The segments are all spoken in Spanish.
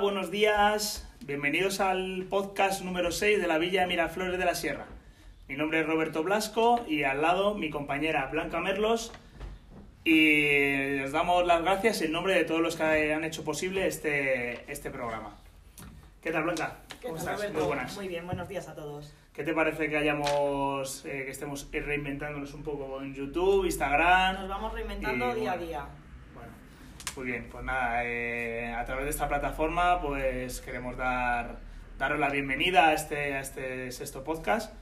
Buenos días. Bienvenidos al podcast número 6 de la Villa de Miraflores de la Sierra. Mi nombre es Roberto Blasco y al lado mi compañera Blanca Merlos. Y les damos las gracias en nombre de todos los que han hecho posible este, este programa. ¿Qué tal, Blanca? ¿Qué ¿Cómo tal, estás? Roberto? Muy buenas. Muy bien, buenos días a todos. ¿Qué te parece que hayamos, eh, que estemos reinventándonos un poco en YouTube, Instagram? Nos vamos reinventando Y, día a bueno, día. Muy bien, pues nada, eh, a través de esta plataforma pues queremos dar, daros la bienvenida a este, este sexto podcast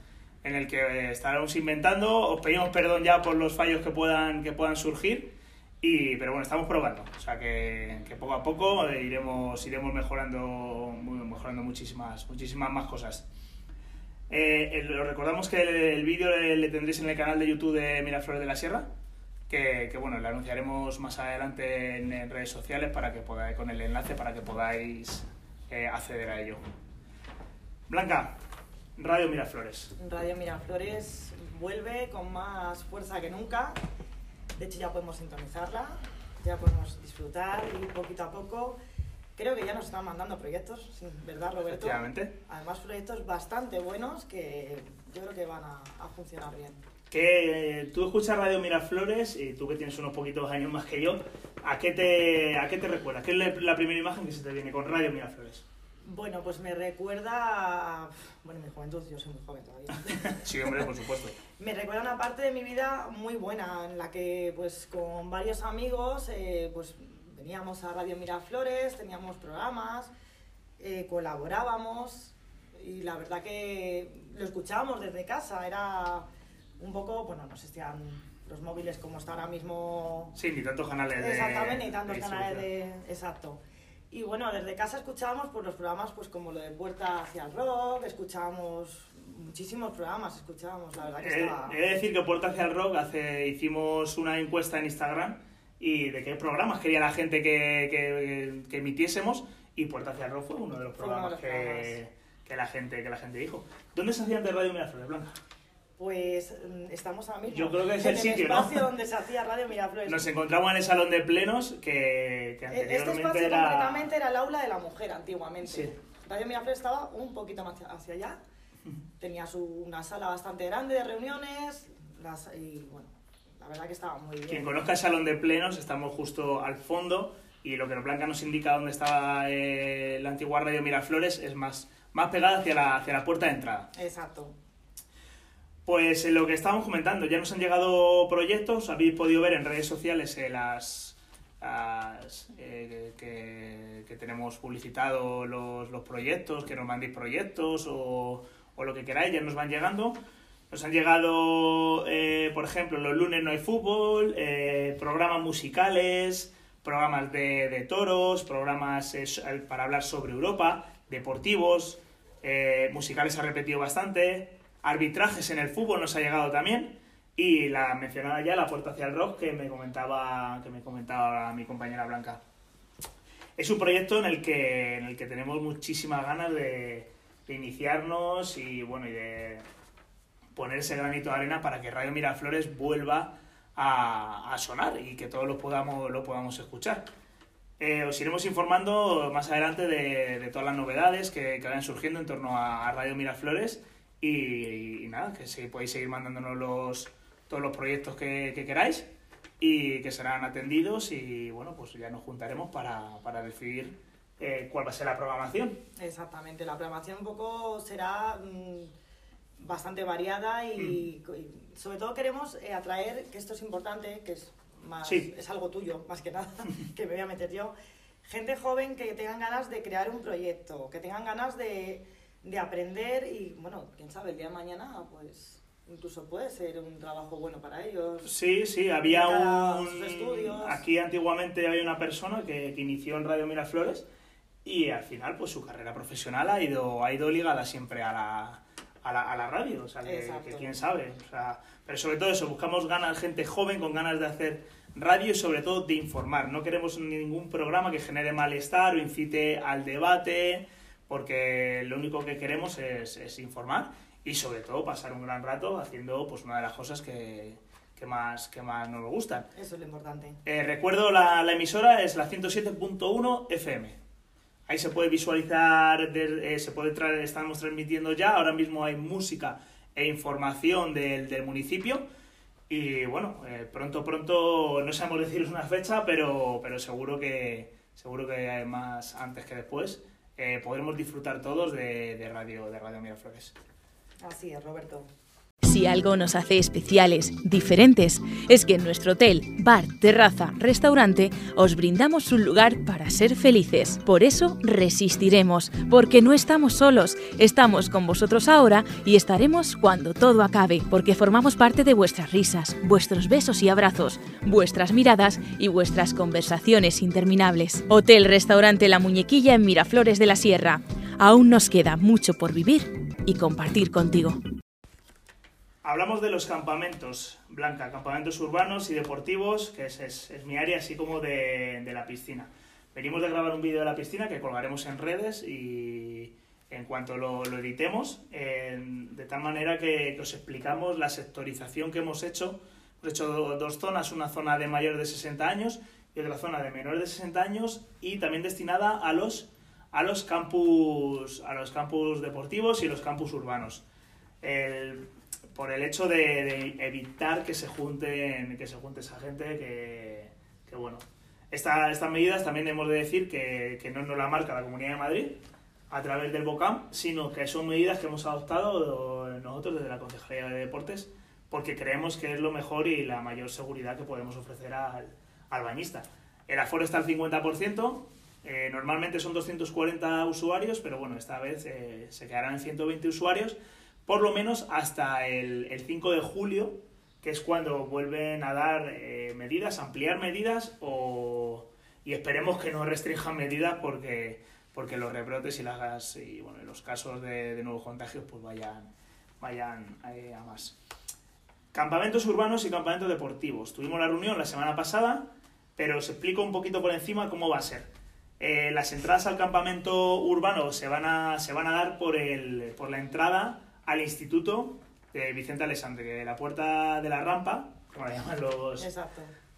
en el que eh, estaremos inventando, os pedimos perdón ya por los fallos que puedan, que puedan surgir, y, pero bueno, estamos probando, o sea que, poco a poco iremos, iremos mejorando, mejorando muchísimas, muchísimas más cosas. Eh, eh, os recordamos que el, vídeo le tendréis en el canal de YouTube de Miraflores de la Sierra, que, que, bueno, le anunciaremos más adelante en, en redes sociales para que podáis, con el enlace para que podáis eh, acceder a ello. Blanca, Radio Miraflores. Radio Miraflores vuelve con más fuerza que nunca. De hecho, ya podemos sintonizarla, ya podemos disfrutar y poquito a poco. Creo que ya nos están mandando proyectos, ¿verdad, Roberto? Efectivamente. Además, proyectos bastante buenos que yo creo que van a, a funcionar bien. Que eh, tú escuchas Radio Miraflores y tú que tienes unos poquitos años más que yo, ¿a qué te, a qué te recuerda? ¿Qué es la- la primera imagen que se te viene con Radio Miraflores? Bueno, pues me recuerda. a- Bueno, mi juventud, yo soy muy joven todavía. Sí, hombre, por supuesto. Me recuerda una parte de mi vida muy buena, en la que pues con varios amigos eh, pues veníamos a Radio Miraflores, teníamos programas, eh, colaborábamos y la verdad que lo escuchábamos desde casa, era un poco, bueno, no existían los móviles como está ahora mismo Sí, ni tantos canales de. Exactamente, y tantos de canales de... Exacto. Y bueno, desde casa escuchábamos pues, los programas pues como lo de Puerta hacia el Rock, escuchábamos muchísimos programas, escuchábamos, la verdad que He estaba... he de decir que Puerta hacia el Rock hace, hicimos una encuesta en Instagram y de qué programas quería la gente que, que- que emitiésemos y Puerta hacia el Rock fue uno de los uno de programas los que, programas. que la gente que la gente dijo. ¿Dónde se hacía antes Radio Miraflores, Blanca? Pues mm, estamos ahora mismo Yo creo que es en el sitio, ¿no? espacio donde se hacía Radio Miraflores. Nos encontramos en el salón de plenos que, que Eh, anteriormente Este espacio era... concretamente era el aula de la mujer antiguamente. Sí. Radio Miraflores estaba un poquito más hacia allá. Tenía su, una sala bastante grande de reuniones las- y bueno, la verdad que estaba muy bien. Quien conozca el salón de plenos, estamos justo al fondo y lo que nos Blanca nos indica dónde estaba eh, la antigua Radio Miraflores es más, más pegada hacia la, hacia la puerta de entrada. Exacto. Pues en lo que estábamos comentando, ya nos han llegado proyectos, habéis podido ver en redes sociales eh, las, eh, que, que tenemos publicitado los, los proyectos, que nos mandéis proyectos o, o lo que queráis, ya nos van llegando. Nos han llegado, eh, por ejemplo, los lunes no hay fútbol, eh, programas musicales, programas de, de toros, programas eh, para hablar sobre Europa, deportivos, eh, musicales ha repetido bastante, arbitrajes en el fútbol nos ha llegado también y la mencionada ya la puerta hacia el rock que me comentaba que me comentaba mi compañera Blanca. Es un proyecto en el que en el que tenemos muchísimas ganas de, iniciarnos y bueno y de poner ese granito de arena para que Radio Miraflores vuelva a, sonar y que todos lo podamos, lo podamos escuchar. Eh, os iremos informando más adelante de, todas las novedades que, que vayan surgiendo en torno a Radio Miraflores y, y nada, que sí, podéis seguir mandándonos los, todos los proyectos que, que queráis y que serán atendidos y bueno, pues ya nos juntaremos para, para decidir eh, cuál va a ser la programación. Exactamente, la programación un poco será mm, bastante variada y, Mm. y sobre todo queremos eh, atraer, que esto es importante, que es, más, Sí. es algo tuyo, más que nada, que me voy a meter yo, gente joven que tengan ganas de crear un proyecto, que tengan ganas de, de aprender y, bueno, quién sabe, el día de mañana, pues incluso puede ser un trabajo bueno para ellos. Sí, sí, había un... estudios. Aquí antiguamente había una persona que, que inició en Radio Miraflores y al final pues su carrera profesional ha ido, ha ido ligada siempre a la, a la, a la radio, o sea, que, que quién sabe. O sea, pero sobre todo eso, buscamos ganas, gente joven con ganas de hacer radio y sobre todo de informar. No queremos ningún programa que genere malestar o incite al debate, porque lo único que queremos es, es informar y sobre todo pasar un gran rato haciendo pues una de las cosas que, que más, que más nos gustan. Eso es lo importante. Eh, recuerdo la, la emisora es la 107.1 FM. Ahí se puede visualizar, eh, se puede traer, estamos transmitiendo ya, ahora mismo hay música e información del, del municipio. Y bueno, eh, pronto, pronto, no sabemos deciros una fecha, pero, pero seguro que seguro que más antes que después eh, podremos disfrutar todos de, de Radio, de Radio Miraflores. Así es, Roberto. Si algo nos hace especiales, diferentes, es que en nuestro hotel, bar, terraza, restaurante, os brindamos un lugar para ser felices. Por eso resistiremos, porque no estamos solos, estamos con vosotros ahora y estaremos cuando todo acabe, porque formamos parte de vuestras risas, vuestros besos y abrazos, vuestras miradas y vuestras conversaciones interminables. Hotel Restaurante La Muñequilla en Miraflores de la Sierra. Aún nos queda mucho por vivir y compartir contigo. Hablamos de los campamentos, Blanca, campamentos urbanos y deportivos, que es, es, mi área, así como de, de, la piscina. Venimos de grabar un vídeo de la piscina que colgaremos en redes y en cuanto lo, lo editemos, de tal manera que, que, os explicamos la sectorización que hemos hecho. Hemos hecho dos zonas, una zona de mayores de 60 años y otra zona de menores de 60 años y también destinada a los, a los, campus, a los campus deportivos y los campus urbanos. Por el hecho de, de, evitar que se junten que se junte esa gente que, que bueno Esta, estas medidas también hemos de decir que, que no nos la marca la Comunidad de Madrid a través del BOCAM sino que son medidas que hemos adoptado nosotros desde la Concejalía de Deportes porque creemos que es lo mejor y la mayor seguridad que podemos ofrecer al, al bañista. El aforo está al 50% eh, normalmente son 240 usuarios pero bueno esta vez eh, se quedarán en 120 usuarios por lo menos hasta el, el 5 de julio, que es cuando vuelven a dar eh, medidas, ampliar medidas o, y esperemos que no restrinjan medidas porque, porque los rebrotes y, las, y bueno, los casos de, de nuevos contagios pues vayan, vayan eh, a más. Campamentos urbanos y campamentos deportivos. Tuvimos la reunión la semana pasada, pero os explico un poquito por encima cómo va a ser. Eh, las entradas al campamento urbano se van a, se van a dar por, el, por la entrada al instituto de Vicente Alessandre, que la puerta de la rampa, como la llaman los,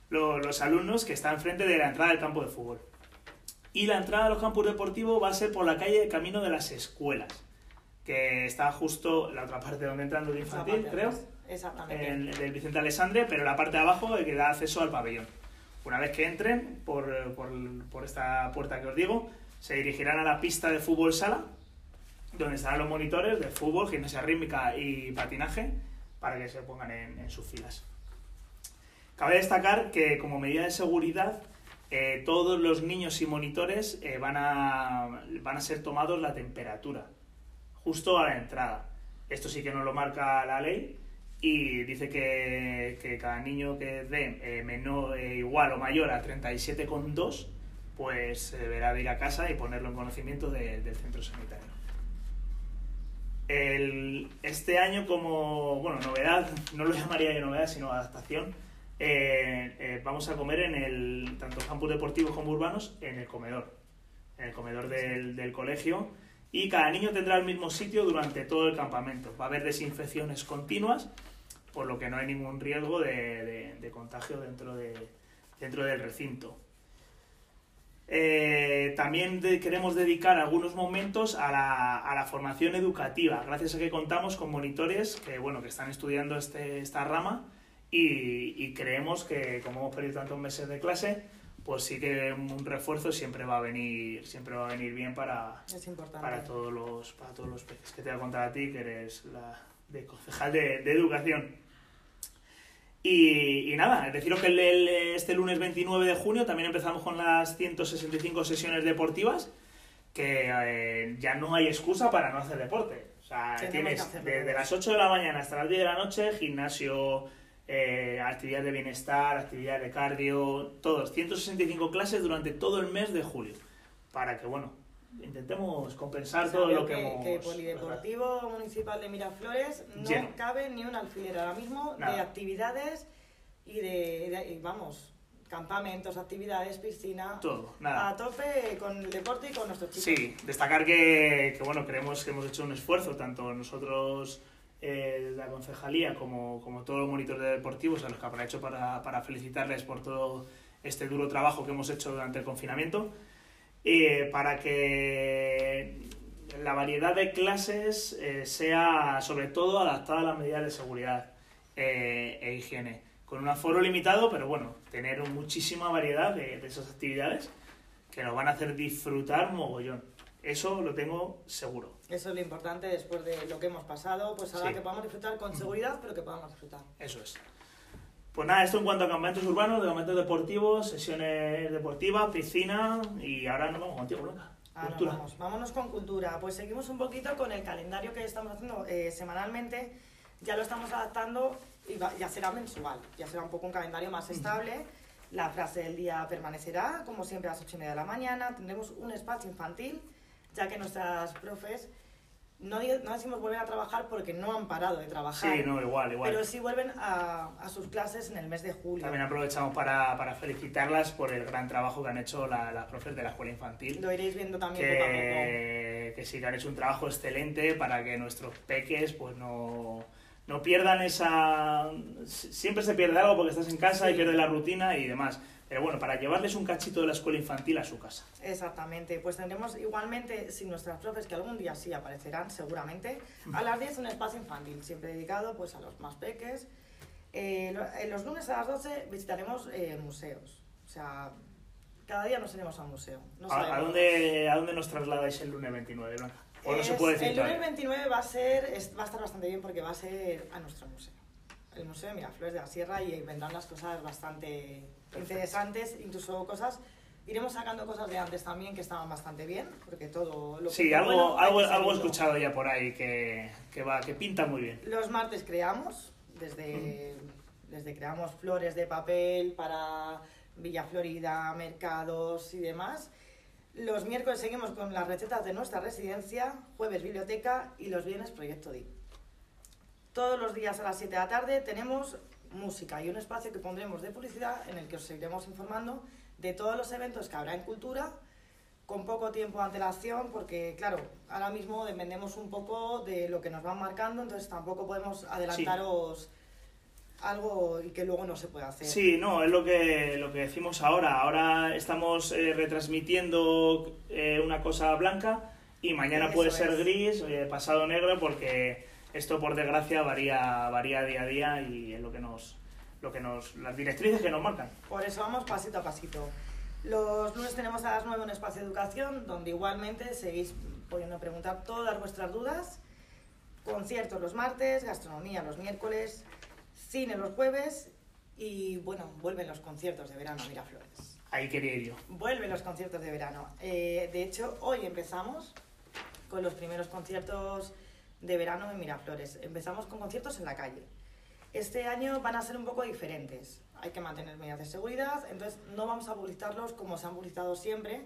los, los, alumnos, que está enfrente de la entrada del campo de fútbol. Y la entrada a los campos deportivos va a ser por la calle Camino de las Escuelas, que está justo la otra parte donde entran los infantil, creo. Exactamente. En, en el Vicente Alessandre, pero la parte de abajo que da acceso al pabellón. Una vez que entren por, por, por esta puerta que os digo, se dirigirán a la pista de fútbol sala, donde estarán los monitores de fútbol, gimnasia rítmica y patinaje para que se pongan en, en sus filas. Cabe destacar que como medida de seguridad eh, todos los niños y monitores eh, van, a, van a ser tomados la temperatura justo a la entrada. Esto sí que no lo marca la ley y dice que, que cada niño que dé eh, menor, igual o mayor a 37,2 pues deberá de ir a casa y ponerlo en conocimiento de, del centro sanitario. El, este año como, bueno, novedad, no lo llamaría yo novedad, sino adaptación, eh, eh, vamos a comer en el, tanto campus deportivos como urbanos, en el comedor, en el comedor del, del, colegio, y cada niño tendrá el mismo sitio durante todo el campamento. Va a haber desinfecciones continuas, por lo que no hay ningún riesgo de, de, de contagio dentro, de, dentro del recinto. Eh, también de, queremos dedicar algunos momentos a la, a la, formación educativa, gracias a que contamos con monitores que, bueno, que están estudiando este, esta rama y, y, creemos que, como hemos perdido tantos meses de clase, pues sí que un refuerzo siempre va a venir, siempre va a venir bien para, para, todos, los, para todos los peces. Que te voy a contar a ti, que eres la de concejal de, de educación. Y, y, nada, deciros que el, el, este lunes 29 de junio también empezamos con las 165 sesiones deportivas, que eh, ya no hay excusa para no hacer deporte. O sea, tienes desde las 8 de la mañana hasta las 10 de la noche, gimnasio, eh, actividades de bienestar, actividades de cardio, todos, 165 clases durante todo el mes de julio. Para que, bueno, intentemos compensar todo lo que, que hemos... Que Polideportivo ¿verdad? Municipal de Miraflores no Lleno. cabe ni un alfiler ahora mismo Nada. de actividades y de, de, vamos, campamentos, actividades, piscina... Todo, nada. A tope con el deporte y con nuestros chicos. Sí, destacar que, que bueno, creemos que hemos hecho un esfuerzo, tanto nosotros... Eh, la concejalía como, como todos los monitores deportivos a los que aprovecho para, para felicitarles por todo este duro trabajo que hemos hecho durante el confinamiento eh, para que la variedad de clases eh, sea sobre todo adaptada a las medidas de seguridad eh, e higiene. Con un aforo limitado, pero bueno, tener muchísima variedad de, de esas actividades que nos van a hacer disfrutar mogollón. Eso lo tengo seguro. Eso es lo importante después de lo que hemos pasado, pues ahora Sí. que podamos disfrutar con seguridad, pero que podamos disfrutar. Eso es. Pues nada, esto en cuanto a campamentos urbanos, de campamentos deportivos, sesiones deportivas, piscina y ahora nos vamos contigo, Blanca. Ahora vamos, vámonos con cultura. Pues seguimos un poquito con el calendario que estamos haciendo eh, semanalmente. Ya lo estamos adaptando y va- ya será mensual. Ya será un poco un calendario más estable. La frase del día permanecerá, como siempre, a las ocho y media de la mañana. Tendremos un espacio infantil, ya que nuestras profes, no, no decimos volver a trabajar porque no han parado de trabajar. Sí, no, igual, igual. Pero sí vuelven a, a sus clases en el mes de julio. También aprovechamos para, para felicitarlas por el gran trabajo que han hecho la- las profes de la escuela infantil. Lo iréis viendo también poco a poco. Que, que sí, que han hecho un trabajo excelente para que nuestros peques pues no, no pierdan esa... Siempre se pierde algo porque estás en casa y pierdes la rutina y demás. Pero bueno, para llevarles un cachito de la escuela infantil a su casa. Exactamente, pues tendremos igualmente, sin nuestras profes, que algún día sí aparecerán seguramente, a las 10 un espacio infantil, siempre dedicado pues a los más peques. Eh, en los lunes a las 12 visitaremos eh, museos, o sea, cada día nos iremos a un museo. No ¿A, dónde, ¿A dónde nos trasladáis el lunes 29, Blanca? ¿O no se Es- puede decir El lunes todavía? 29 va a, ser, es- va a estar bastante bien porque va a ser a nuestro museo. El Museo de Miraflores de la Sierra y vendrán las cosas bastante Perfecto. interesantes, incluso cosas... Iremos sacando cosas de antes también que estaban bastante bien, porque todo lo que Sí, algo, bueno algo, algo he escuchado ya por ahí que, que, va, que pinta muy bien. Los martes creamos, desde, desde creamos flores de papel para Villa Florida, mercados y demás. Los miércoles seguimos con las recetas de nuestra residencia, jueves biblioteca y los viernes proyecto DIP. Todos los días a las 7 de la tarde tenemos música y un espacio que pondremos de publicidad en el que os seguiremos informando de todos los eventos que habrá en cultura con poco tiempo de antelación porque claro, ahora mismo dependemos un poco de lo que nos van marcando, entonces tampoco podemos adelantaros algo y que luego no se puede hacer. Sí, no, es lo que, lo que decimos ahora. Ahora estamos eh, retransmitiendo eh, una cosa blanca y mañana Eso puede ser es. gris, eh, pasado negro, porque esto por desgracia varía, varía día a día y es lo que nos, lo que nos, las directrices que nos marcan. Por eso vamos pasito a pasito. Los lunes tenemos a las 9 un espacio de educación donde igualmente seguís pudiendo preguntar todas vuestras dudas. Conciertos los martes, gastronomía los miércoles, cine los jueves y bueno, vuelven los conciertos de verano a Miraflores. Ahí quería ir yo. Vuelven los conciertos de verano. Eh, de hecho, hoy empezamos con los primeros conciertos de verano en Miraflores. Empezamos con conciertos en la calle. Este año van a ser un poco diferentes. Hay que mantener medidas de seguridad, entonces no vamos a publicitarlos como se han publicitado siempre,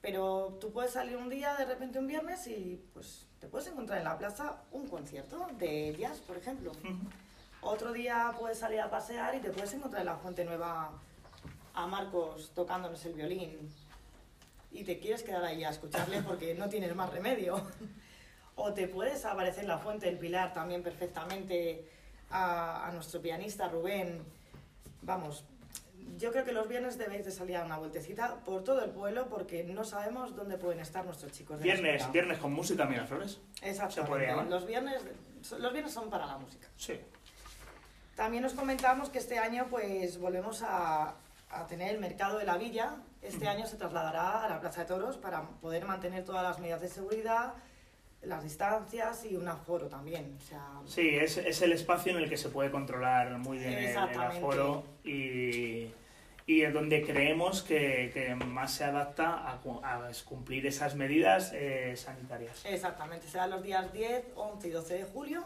pero tú puedes salir un día, de repente un viernes, y pues te puedes encontrar en la plaza un concierto de jazz, por ejemplo. Otro día puedes salir a pasear y te puedes encontrar en la Fuente Nueva a Marcos tocándonos el violín y te quieres quedar ahí a escucharle porque no tienes más remedio. O te puedes aparecer en la Fuente del Pilar también perfectamente a, a nuestro pianista Rubén. Vamos, yo creo que los viernes debéis de salir a una vueltecita por todo el pueblo porque no sabemos dónde pueden estar nuestros chicos de Viernes, viernes con música, Miraflores. ¿Se Exactamente. podría llamar? Los viernes, los viernes son para la música. Sí. También os comentamos que este año pues volvemos a, a tener el mercado de la villa. Este año se trasladará a la Plaza de Toros para poder mantener todas las medidas de seguridad, las distancias y un aforo también. O sea, Sí, es, es el espacio en el que se puede controlar muy bien el- aforo y, y es donde creemos que, que más se adapta a, a cumplir esas medidas eh, sanitarias. exactamente, será los días 10, 11 y 12 de julio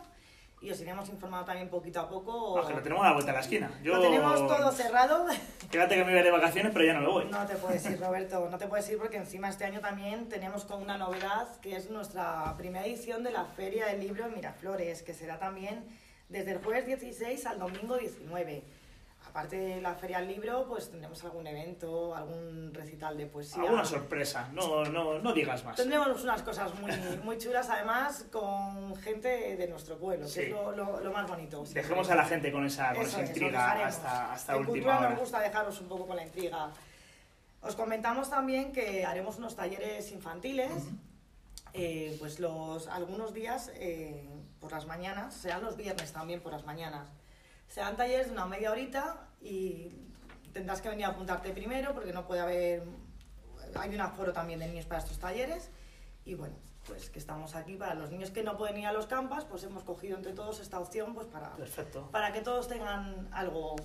y os iremos informando también poquito a poco. Ah, que lo tenemos a la vuelta de la esquina. Yo, Lo tenemos todo cerrado. Quédate que me voy de vacaciones, pero ya no me voy. No te puedes ir, Roberto, no te puedes ir porque encima este año también tenemos con una novedad que es nuestra primera edición de la Feria del Libro en Miraflores, que será también desde el jueves 16 al domingo 19. Aparte de la Feria del Libro, pues tendremos algún evento, algún recital de poesía. Alguna sorpresa, no, no, no digas más. Tendremos unas cosas muy, muy chulas, además, con gente de nuestro pueblo, que Sí. es lo, lo- lo más bonito. Dejemos a la gente con esa, con Eso esa intriga hasta, hasta en última cultura hora. nos gusta dejaros un poco con la intriga. Os comentamos también que haremos unos talleres infantiles, eh, pues los, algunos días eh, por las mañanas, serán los viernes también por las mañanas. Serán talleres de una media horita y tendrás que venir a apuntarte primero porque no puede haber, hay un aforo también de niños para estos talleres y bueno, pues que estamos aquí para los niños que no pueden ir a los campas, pues hemos cogido entre todos esta opción pues para, Perfecto. para que todos tengan algo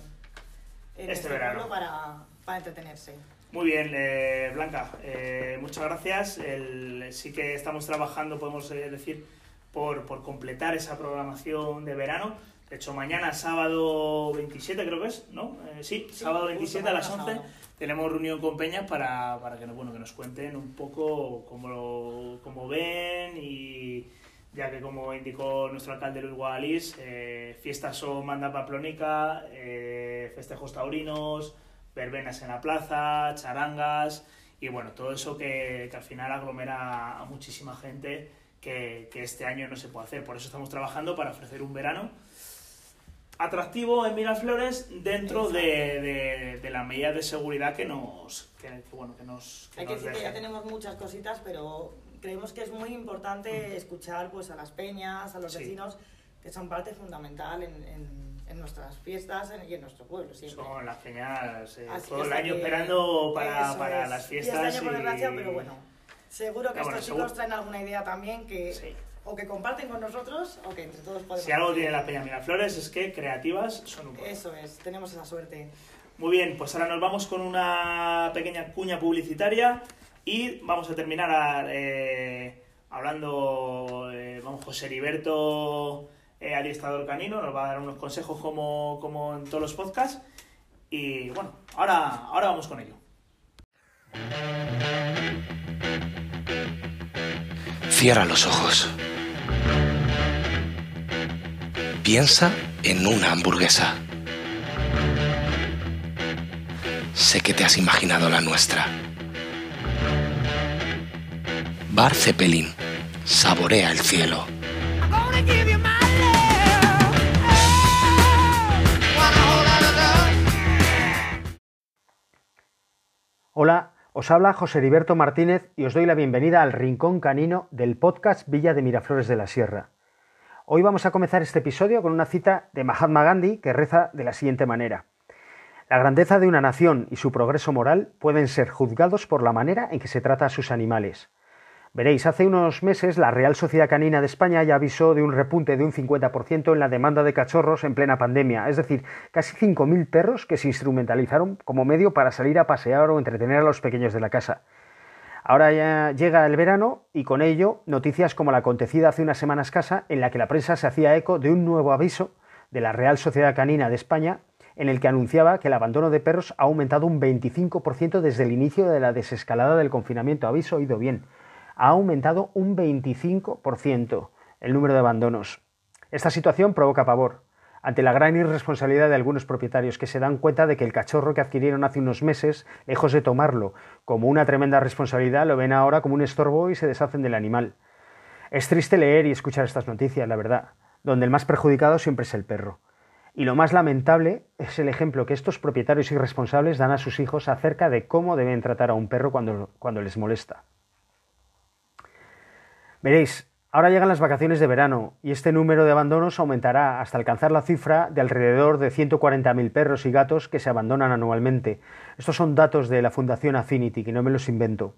en Este este, verano. para, para entretenerse. Muy bien, eh, Blanca, eh, muchas gracias. El- sí que estamos trabajando, podemos eh, decir, por, por completar esa programación de verano. De hecho, mañana, sábado 27, creo que es, ¿no? Eh, sí, Sí, sábado justo 27 a las mañana 11 sábado. tenemos reunión con Peñas para, para que, nos- bueno, que nos cuenten un poco cómo, lo- cómo ven y ya que como indicó nuestro alcalde Luis Guadalís, eh, fiestas son manda paplónica, eh, festejos taurinos, verbenas en la plaza, charangas y bueno, todo eso que, que al final aglomera a muchísima gente que, que este año no se puede hacer. Por eso estamos trabajando para ofrecer un verano atractivo en Miraflores dentro de, de, de las medidas de seguridad que nos que, bueno que nos, que Hay que decir que ya tenemos muchas cositas, pero creemos que es muy importante escuchar pues, a las peñas, a los Sí. vecinos, que son parte fundamental en, en- en nuestras fiestas en- y en nuestro pueblo siempre. son las peñas eh, todo el año esperando para, para es. las Y fiestas este año, por y- desgracia, pero bueno, seguro que bueno, estos seguro. chicos traen alguna idea también que Sí. O que comparten con nosotros o que entre todos podemos... si algo tiene la peña Miraflores es que creativas son un montón. Eso es, tenemos esa suerte. Muy bien, pues ahora nos vamos con una pequeña cuña publicitaria y vamos a terminar eh, hablando, eh, vamos, José Heriberto, eh, adiestrador canino, nos va a dar unos consejos como, como en todos los podcasts y bueno, ahora, ahora vamos con ello. Cierra los ojos. Piensa en una hamburguesa. Sé que te has imaginado la nuestra. Bar Zeppelin. Saborea el cielo. Hola, os habla José Heriberto Martínez y os doy la bienvenida al Rincón Canino del podcast Villa de Miraflores de la Sierra. Hoy vamos a comenzar este episodio con una cita de Mahatma Gandhi que reza de la siguiente manera. La grandeza de una nación y su progreso moral pueden ser juzgados por la manera en que se trata a sus animales. Veréis, hace unos meses la Real Sociedad Canina de España ya avisó de un repunte de un 50% en la demanda de cachorros en plena pandemia, es decir, casi 5.000 perros que se instrumentalizaron como medio para salir a pasear o entretener a los pequeños de la casa. Ahora ya llega el verano y con ello noticias como la acontecida hace unas semanas escasa en la que la prensa se hacía eco de un nuevo aviso de la Real Sociedad Canina de España en el que anunciaba que el abandono de perros ha aumentado un 25% desde el inicio de la desescalada del confinamiento. Habéis oído bien, ha aumentado un 25% el número de abandonos. Esta situación provoca pavor ante la gran irresponsabilidad de algunos propietarios que se dan cuenta de que el cachorro que adquirieron hace unos meses, lejos de tomarlo como una tremenda responsabilidad, lo ven ahora como un estorbo y se deshacen del animal. Es triste leer y escuchar estas noticias, la verdad, donde el más perjudicado siempre es el perro. Y lo más lamentable es el ejemplo que estos propietarios irresponsables dan a sus hijos acerca de cómo deben tratar a un perro cuando, cuando les molesta. Veréis, ahora llegan las vacaciones de verano y este número de abandonos aumentará hasta alcanzar la cifra de alrededor de 140.000 perros y gatos que se abandonan anualmente. Estos son datos de la Fundación Affinity, que no me los invento.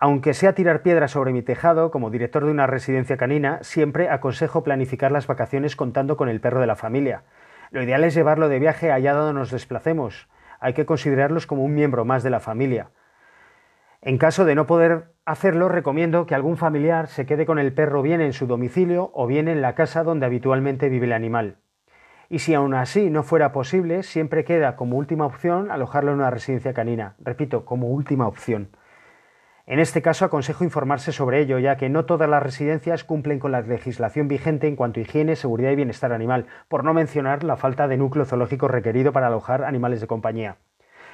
Aunque sea tirar piedras sobre mi tejado, como director de una residencia canina, siempre aconsejo planificar las vacaciones contando con el perro de la familia. Lo ideal es llevarlo de viaje allá donde nos desplacemos. Hay que considerarlos como un miembro más de la familia. En caso de no poder hacerlo, recomiendo que algún familiar se quede con el perro bien en su domicilio o bien en la casa donde habitualmente vive el animal. Y si aún así no fuera posible, siempre queda como última opción alojarlo en una residencia canina. Repito, como última opción. En este caso aconsejo informarse sobre ello, ya que no todas las residencias cumplen con la legislación vigente en cuanto a higiene, seguridad y bienestar animal, por no mencionar la falta de núcleo zoológico requerido para alojar animales de compañía.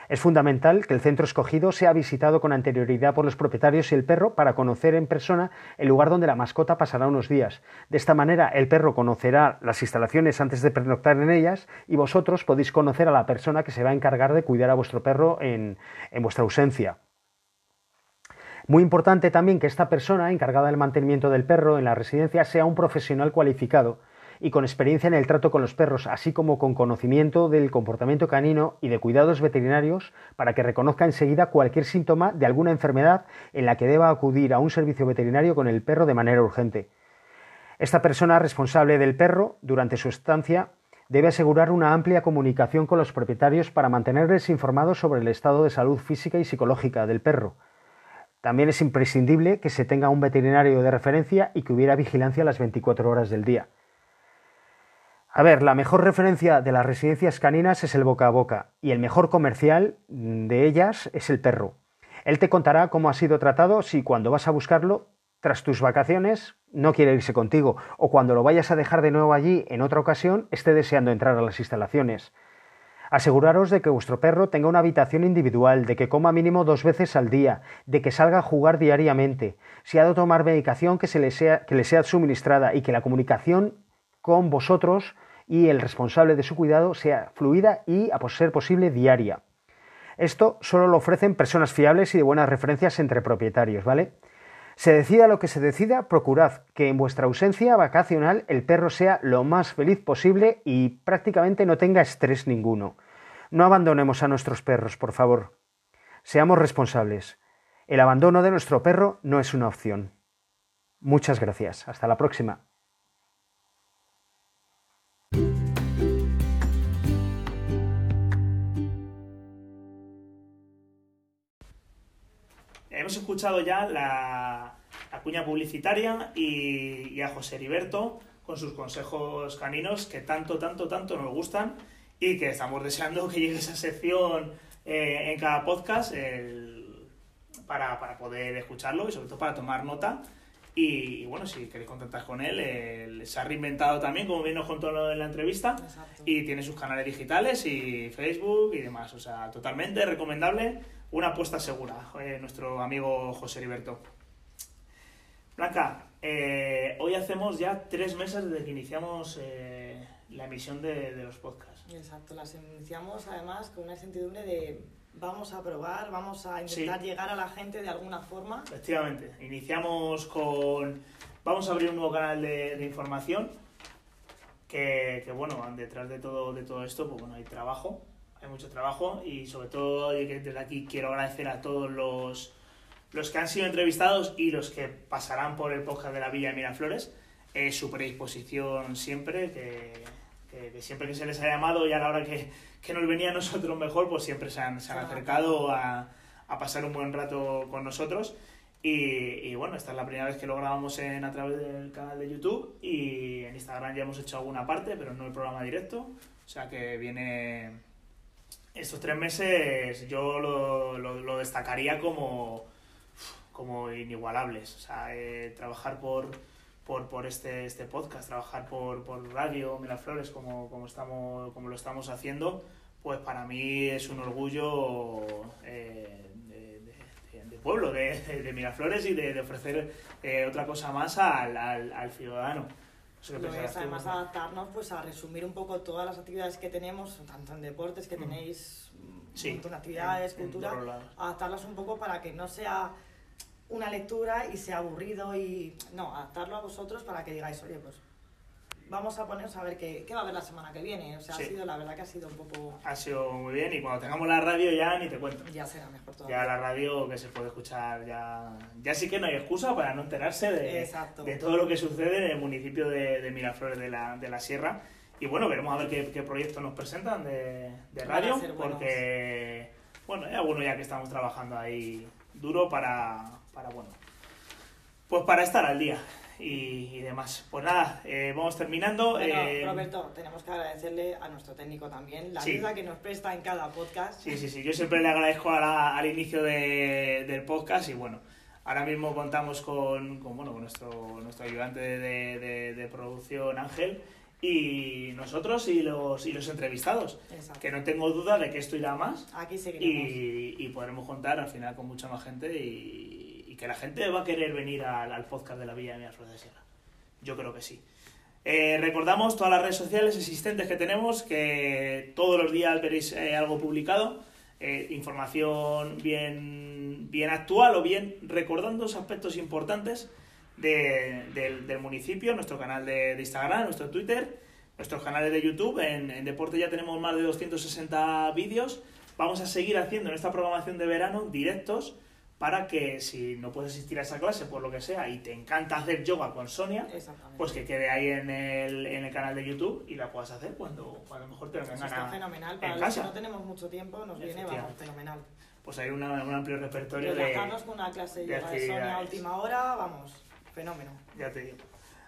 Es fundamental que el centro escogido sea visitado con anterioridad por los propietarios y el perro para conocer en persona el lugar donde la mascota pasará unos días. De esta manera el perro conocerá las instalaciones antes de pernoctar en ellas y vosotros podéis conocer a la persona que se va a encargar de cuidar a vuestro perro en, en vuestra ausencia. Muy importante también que esta persona encargada del mantenimiento del perro en la residencia sea un profesional cualificado y con experiencia en el trato con los perros, así como con conocimiento del comportamiento canino y de cuidados veterinarios para que reconozca enseguida cualquier síntoma de alguna enfermedad en la que deba acudir a un servicio veterinario con el perro de manera urgente. Esta persona responsable del perro durante su estancia debe asegurar una amplia comunicación con los propietarios para mantenerles informados sobre el estado de salud física y psicológica del perro. También es imprescindible que se tenga un veterinario de referencia y que hubiera vigilancia las 24 horas del día. A ver, la mejor referencia de las residencias caninas es el boca a boca y el mejor comercial de ellas es el perro. Él te contará cómo ha sido tratado si cuando vas a buscarlo tras tus vacaciones no quiere irse contigo o cuando lo vayas a dejar de nuevo allí en otra ocasión esté deseando entrar a las instalaciones. Aseguraros de que vuestro perro tenga una habitación individual, de que coma mínimo dos veces al día, de que salga a jugar diariamente, si ha de tomar medicación que, se le sea, que le sea suministrada y que la comunicación con vosotros y el responsable de su cuidado sea fluida y, a ser posible, diaria. Esto solo lo ofrecen personas fiables y de buenas referencias entre propietarios, ¿vale? Se decida lo que se decida, procurad que en vuestra ausencia vacacional el perro sea lo más feliz posible y prácticamente no tenga estrés ninguno. No abandonemos a nuestros perros, por favor. Seamos responsables. El abandono de nuestro perro no es una opción. Muchas gracias. Hasta la próxima. Hemos escuchado ya la, cuña publicitaria y, a José Heriberto con sus consejos caninos que tanto, tanto, tanto nos gustan y que estamos deseando que llegue esa sección eh, en cada podcast para, poder escucharlo y sobre todo para tomar nota. Y, bueno, si queréis contactar con él, se ha reinventado también, como bien nos contó en la entrevista, y tiene sus canales digitales y Facebook y demás. O sea, totalmente recomendable una apuesta segura, eh, nuestro amigo José Heriberto. Blanca, eh, hoy hacemos ya tres meses desde que iniciamos eh, la emisión de, los podcasts. Exacto, las iniciamos además con una incertidumbre de vamos a probar, vamos a intentar llegar a la gente de alguna forma. Efectivamente, iniciamos con vamos a abrir un nuevo canal de, información que, que, bueno, detrás de todo, de todo esto, pues bueno, hay trabajo hay mucho trabajo y sobre todo desde aquí quiero agradecer a todos los, los que han sido entrevistados y los que pasarán por el podcast de la Villa de Miraflores. Es su predisposición siempre, que, siempre que se les ha llamado y a la hora que, que nos venía a nosotros mejor, pues siempre se han, se han acercado a, a, pasar un buen rato con nosotros. Y, y, bueno, esta es la primera vez que lo grabamos en, a través del canal de YouTube y en Instagram ya hemos hecho alguna parte, pero no el programa directo. O sea que viene, estos tres meses yo lo, lo, destacaría como, como inigualables. O sea, eh, trabajar por, por, por, este, este podcast, trabajar por, por Radio Miraflores como, como, estamos, como lo estamos haciendo, pues para mí es un orgullo eh, de, pueblo, de, de, Miraflores y de, ofrecer eh, otra cosa más al, al, al ciudadano. Lo es además adaptarnos pues a resumir un poco todas las actividades que tenemos, tanto en deportes que mm. tenéis un montón de actividades, cultura, adaptarlas un poco para que no sea una lectura y sea aburrido y no, adaptarlo a vosotros para que digáis, oye, pues vamos a ponernos a ver qué, qué va a haber la semana que viene. O sea, ha sido, la verdad que ha sido un poco... Ha sido muy bien y cuando tengamos la radio ya ni te cuento. Ya será mejor todo. Ya la radio que se puede escuchar, ya, ya sí que no hay excusa para no enterarse de, de todo lo que sucede en el municipio de, de Miraflores de la, de la Sierra. Y bueno, veremos a ver qué, qué proyectos nos presentan de, de radio, porque, bueno, hay algunos ya que estamos trabajando ahí duro para, para bueno, pues para estar al día y, demás. Pues nada, eh, vamos terminando. Eh, Roberto, tenemos que agradecerle a nuestro técnico también la ayuda que nos presta en cada podcast. Sí, sí, sí, yo siempre le agradezco al inicio de, del podcast y bueno, ahora mismo contamos con, con bueno, con nuestro, nuestro ayudante de, de, producción Ángel y nosotros y los, y los entrevistados. Exacto. Que no tengo duda de que esto irá más Aquí y, y podremos contar al final con mucha más gente y, y que la gente va a querer venir al, al podcast de la Villa de Miraflores de Sierra. Yo creo que sí. Eh, recordamos todas las redes sociales existentes que tenemos, que todos los días veréis eh, algo publicado, eh, información bien, bien actual o bien recordando aspectos importantes de- del, del municipio, nuestro canal de, de Instagram, nuestro Twitter, nuestros canales de YouTube. En, en Deporte ya tenemos más de 260 vídeos. Vamos a seguir haciendo en esta programación de verano directos para que si no puedes asistir a esa clase por lo que sea y te encanta hacer yoga con Sonia, pues que quede ahí en el, en el canal de YouTube y la puedas hacer cuando, cuando mejor te lo vengan está fenomenal. en Para los casa. que no tenemos mucho tiempo, nos viene, vamos, fenomenal. Pues hay una- un amplio repertorio de, Relajarnos con una clase de de yoga de Sonia a última hora, vamos, fenómeno. Ya te digo.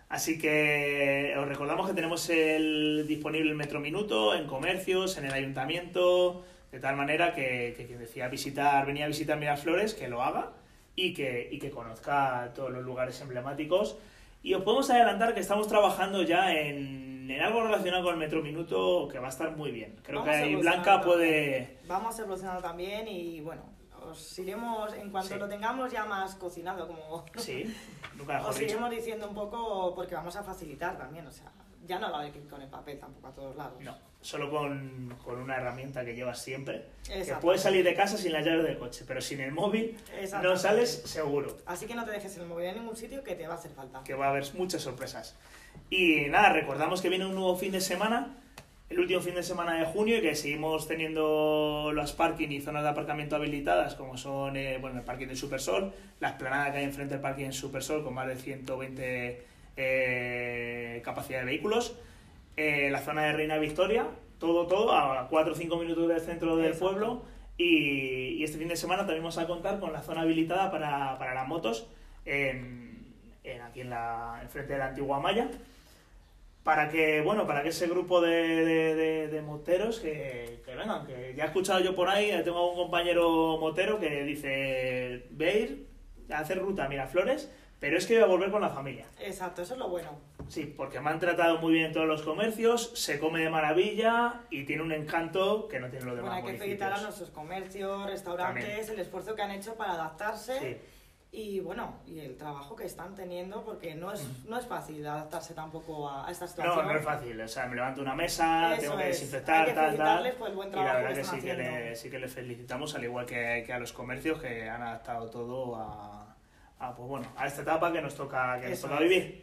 Así que os recordamos que tenemos el disponible el Metro Minuto en comercios, en el ayuntamiento, de tal manera que, que quien decía visitar, venía a visitar Miraflores, que lo haga y que, y que conozca todos los lugares emblemáticos. Y os podemos adelantar que estamos trabajando ya en, en algo relacionado con el Metro Minuto que va a estar muy bien. Creo Vamos que. Blanca puede... Vamos evolucionando también y bueno, os iremos, en cuanto Sí. lo tengamos ya más cocinado, como Sí, nunca mejor os dicho. iremos diciendo un poco, porque vamos a facilitar también, o sea, ya no lo ir con el papel tampoco a todos lados. No, solo con, con una herramienta que llevas siempre. Que puedes salir de casa sin las llaves del coche, pero sin el móvil no sales seguro. Así que no te dejes el móvil en ningún sitio que te va a hacer falta. Que va a haber muchas sorpresas. Y nada, recordamos que viene un nuevo fin de semana, el último fin de semana de junio, y que seguimos teniendo los parking y zonas de aparcamiento habilitadas, como son eh, bueno, el parking del Supersol, la explanada que hay enfrente del parking del Supersol, con más de 120 eh, capacidad de vehículos, eh, la zona de Reina Victoria, todo, todo, a 4 o 5 minutos del centro del Exacto. pueblo. Y, y este fin de semana también vamos a contar con la zona habilitada para, para las motos en, en- aquí en la enfrente de la antigua malla para que bueno para que ese grupo de, de- de- de moteros que, que vengan que ya he escuchado yo por ahí tengo un compañero motero que dice voy a ir a hacer ruta a Miraflores pero es que voy a volver con la familia Exacto, eso es lo bueno. Sí, porque me han tratado muy bien en todos los comercios, se come de maravilla y tiene un encanto que no tiene los Bueno, demás hay que felicitar a nuestros comercios, restaurantes, También. el esfuerzo que han hecho para adaptarse Sí. Y bueno, y el trabajo que están teniendo porque no es, no es fácil adaptarse tampoco a, a esta situación. No, no es fácil. O sea, me levanto una mesa, Eso tengo que es. desinfectar, Hay que tal, tal. y la verdad que sí, que le, sí que les felicitamos, al igual que, que a los comercios que han adaptado todo a, a, pues bueno, a esta etapa que nos toca, que nos toca vivir.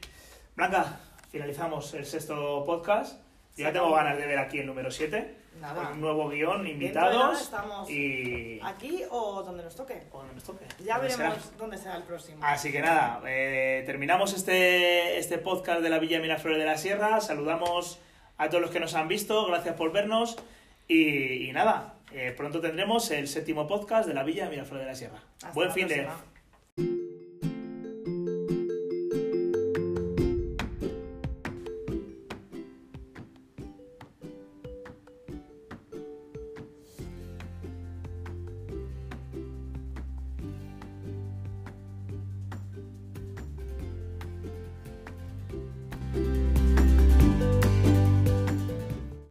Blanca, finalizamos el sexto podcast. Ya tengo ganas de ver aquí el número 7. Nada. Un nuevo guion, de invitados. estamos y. aquí o donde nos toque. o donde nos toque. Ya veremos será. dónde será el próximo. Así que nada, eh, terminamos este, este podcast de la Villa Miraflores de la Sierra. Saludamos a todos los que nos han visto, gracias por vernos. Y, y nada, eh, pronto tendremos el séptimo podcast de la Villa Miraflores de la Sierra. Hasta Buen la fin de. próxima.